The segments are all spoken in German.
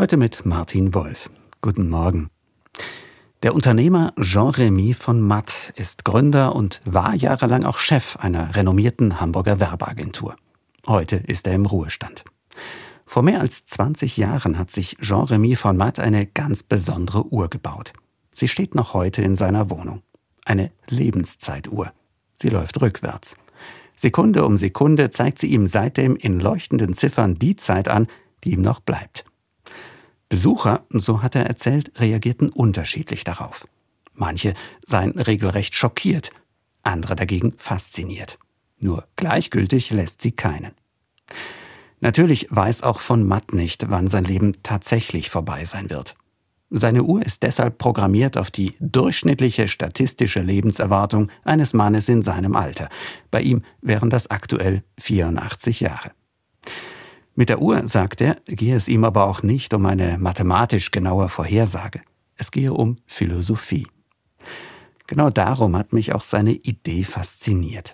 Heute mit Martin Wolf. Guten Morgen. Der Unternehmer Jean-Remy von Matt ist Gründer und war jahrelang auch Chef einer renommierten Hamburger Werbeagentur. Heute ist er im Ruhestand. Vor mehr als 20 Jahren hat sich Jean-Remy von Matt eine ganz besondere Uhr gebaut. Sie steht noch heute in seiner Wohnung. Eine Lebenszeituhr. Sie läuft rückwärts. Sekunde um Sekunde zeigt sie ihm seitdem in leuchtenden Ziffern die Zeit an, die ihm noch bleibt. Besucher, so hat er erzählt, reagierten unterschiedlich darauf. Manche seien regelrecht schockiert, andere dagegen fasziniert. Nur gleichgültig lässt sie keinen. Natürlich weiß auch von Matt nicht, wann sein Leben tatsächlich vorbei sein wird. Seine Uhr ist deshalb programmiert auf die durchschnittliche statistische Lebenserwartung eines Mannes in seinem Alter. Bei ihm wären das aktuell 84 Jahre. Mit der Uhr, sagt er, gehe es ihm aber auch nicht um eine mathematisch genaue Vorhersage. Es gehe um Philosophie. Genau darum hat mich auch seine Idee fasziniert.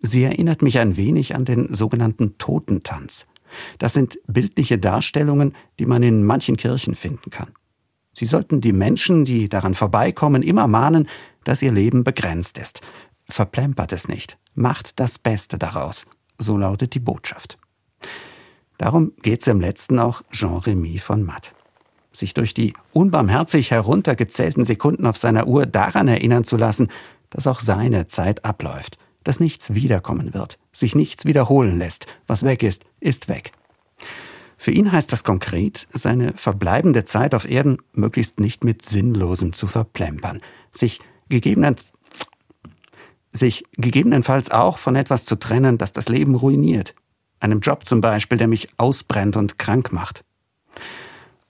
Sie erinnert mich ein wenig an den sogenannten Totentanz. Das sind bildliche Darstellungen, die man in manchen Kirchen finden kann. Sie sollten die Menschen, die daran vorbeikommen, immer mahnen, dass ihr Leben begrenzt ist. Verplempert es nicht. Macht das Beste daraus. So lautet die Botschaft. Darum geht's im letzten auch Jean-Remy von Matt. Sich durch die unbarmherzig heruntergezählten Sekunden auf seiner Uhr daran erinnern zu lassen, dass auch seine Zeit abläuft, dass nichts wiederkommen wird, sich nichts wiederholen lässt, was weg ist, ist weg. Für ihn heißt das konkret, seine verbleibende Zeit auf Erden möglichst nicht mit Sinnlosem zu verplempern, sich gegebenenfalls sich gegebenenfalls auch von etwas zu trennen, das das Leben ruiniert, einem Job zum Beispiel, der mich ausbrennt und krank macht.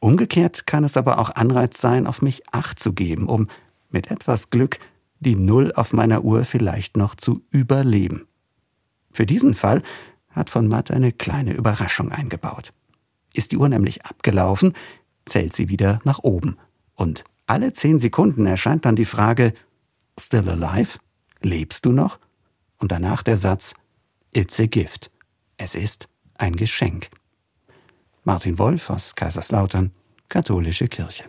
Umgekehrt kann es aber auch Anreiz sein, auf mich Acht zu geben, um mit etwas Glück die Null auf meiner Uhr vielleicht noch zu überleben. Für diesen Fall hat von Matt eine kleine Überraschung eingebaut. Ist die Uhr nämlich abgelaufen, zählt sie wieder nach oben. Und alle zehn Sekunden erscheint dann die Frage, Still alive? Lebst du noch? Und danach der Satz, It's a gift. Es ist ein Geschenk. Martin Wolf aus Kaiserslautern, Katholische Kirche.